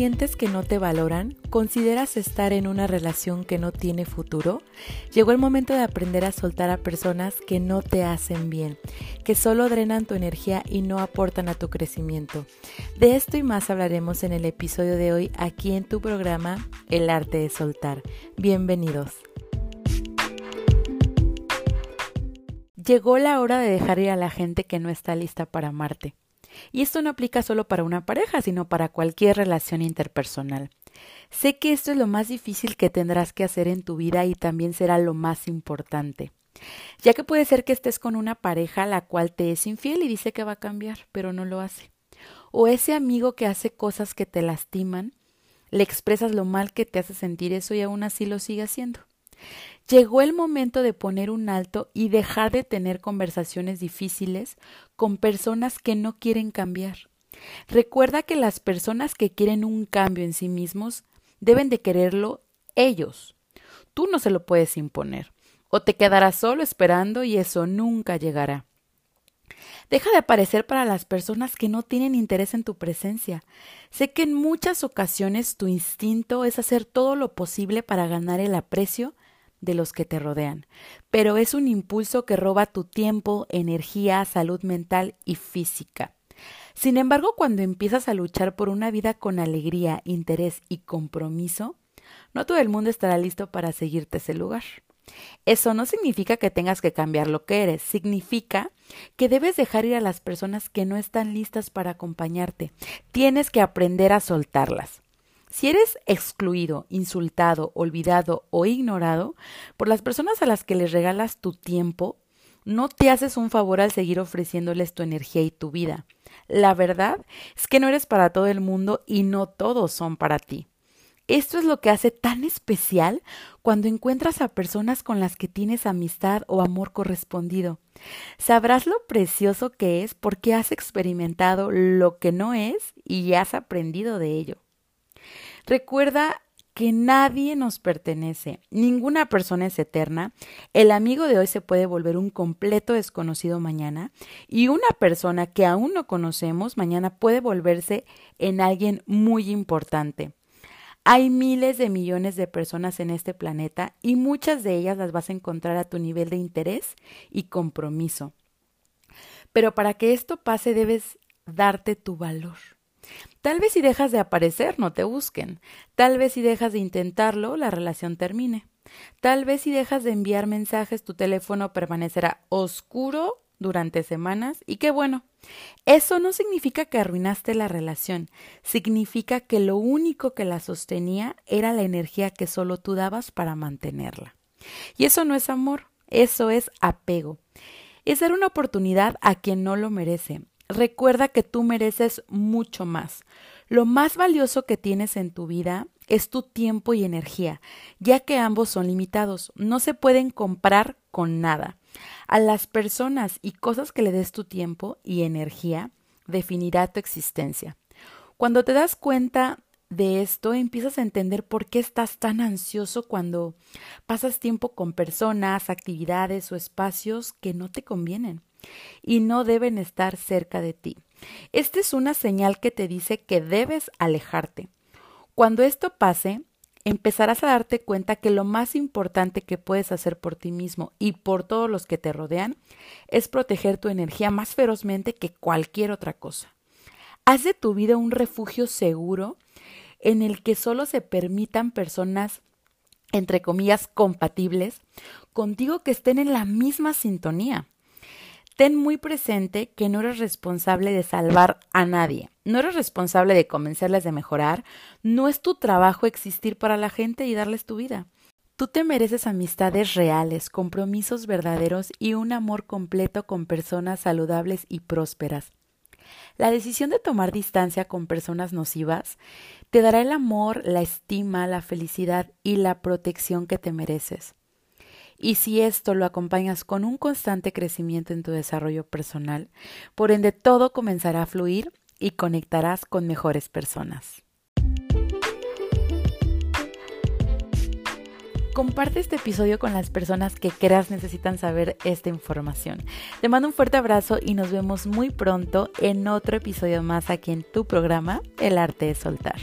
sientes que no te valoran, consideras estar en una relación que no tiene futuro, llegó el momento de aprender a soltar a personas que no te hacen bien, que solo drenan tu energía y no aportan a tu crecimiento. De esto y más hablaremos en el episodio de hoy aquí en tu programa El arte de soltar. Bienvenidos. Llegó la hora de dejar ir a la gente que no está lista para amarte. Y esto no aplica solo para una pareja, sino para cualquier relación interpersonal. Sé que esto es lo más difícil que tendrás que hacer en tu vida y también será lo más importante. Ya que puede ser que estés con una pareja la cual te es infiel y dice que va a cambiar, pero no lo hace. O ese amigo que hace cosas que te lastiman, le expresas lo mal que te hace sentir eso y aún así lo sigue haciendo. Llegó el momento de poner un alto y dejar de tener conversaciones difíciles con personas que no quieren cambiar. Recuerda que las personas que quieren un cambio en sí mismos deben de quererlo ellos. Tú no se lo puedes imponer. O te quedarás solo esperando y eso nunca llegará. Deja de aparecer para las personas que no tienen interés en tu presencia. Sé que en muchas ocasiones tu instinto es hacer todo lo posible para ganar el aprecio de los que te rodean, pero es un impulso que roba tu tiempo, energía, salud mental y física. Sin embargo, cuando empiezas a luchar por una vida con alegría, interés y compromiso, no todo el mundo estará listo para seguirte ese lugar. Eso no significa que tengas que cambiar lo que eres, significa que debes dejar ir a las personas que no están listas para acompañarte. Tienes que aprender a soltarlas. Si eres excluido, insultado, olvidado o ignorado por las personas a las que les regalas tu tiempo, no te haces un favor al seguir ofreciéndoles tu energía y tu vida. La verdad es que no eres para todo el mundo y no todos son para ti. Esto es lo que hace tan especial cuando encuentras a personas con las que tienes amistad o amor correspondido. Sabrás lo precioso que es porque has experimentado lo que no es y has aprendido de ello. Recuerda que nadie nos pertenece, ninguna persona es eterna, el amigo de hoy se puede volver un completo desconocido mañana y una persona que aún no conocemos mañana puede volverse en alguien muy importante. Hay miles de millones de personas en este planeta y muchas de ellas las vas a encontrar a tu nivel de interés y compromiso. Pero para que esto pase debes darte tu valor. Tal vez si dejas de aparecer no te busquen. Tal vez si dejas de intentarlo la relación termine. Tal vez si dejas de enviar mensajes tu teléfono permanecerá oscuro durante semanas y qué bueno. Eso no significa que arruinaste la relación, significa que lo único que la sostenía era la energía que solo tú dabas para mantenerla. Y eso no es amor, eso es apego. Es dar una oportunidad a quien no lo merece, recuerda que tú mereces mucho más. Lo más valioso que tienes en tu vida es tu tiempo y energía, ya que ambos son limitados, no se pueden comprar con nada. A las personas y cosas que le des tu tiempo y energía definirá tu existencia. Cuando te das cuenta de esto, empiezas a entender por qué estás tan ansioso cuando pasas tiempo con personas, actividades o espacios que no te convienen y no deben estar cerca de ti. Esta es una señal que te dice que debes alejarte. Cuando esto pase, empezarás a darte cuenta que lo más importante que puedes hacer por ti mismo y por todos los que te rodean es proteger tu energía más ferozmente que cualquier otra cosa. Haz de tu vida un refugio seguro en el que solo se permitan personas entre comillas compatibles contigo que estén en la misma sintonía ten muy presente que no eres responsable de salvar a nadie, no eres responsable de convencerles de mejorar, no es tu trabajo existir para la gente y darles tu vida. Tú te mereces amistades reales, compromisos verdaderos y un amor completo con personas saludables y prósperas. La decisión de tomar distancia con personas nocivas te dará el amor, la estima, la felicidad y la protección que te mereces. Y si esto lo acompañas con un constante crecimiento en tu desarrollo personal, por ende todo comenzará a fluir y conectarás con mejores personas. Comparte este episodio con las personas que creas necesitan saber esta información. Te mando un fuerte abrazo y nos vemos muy pronto en otro episodio más aquí en tu programa El arte de soltar.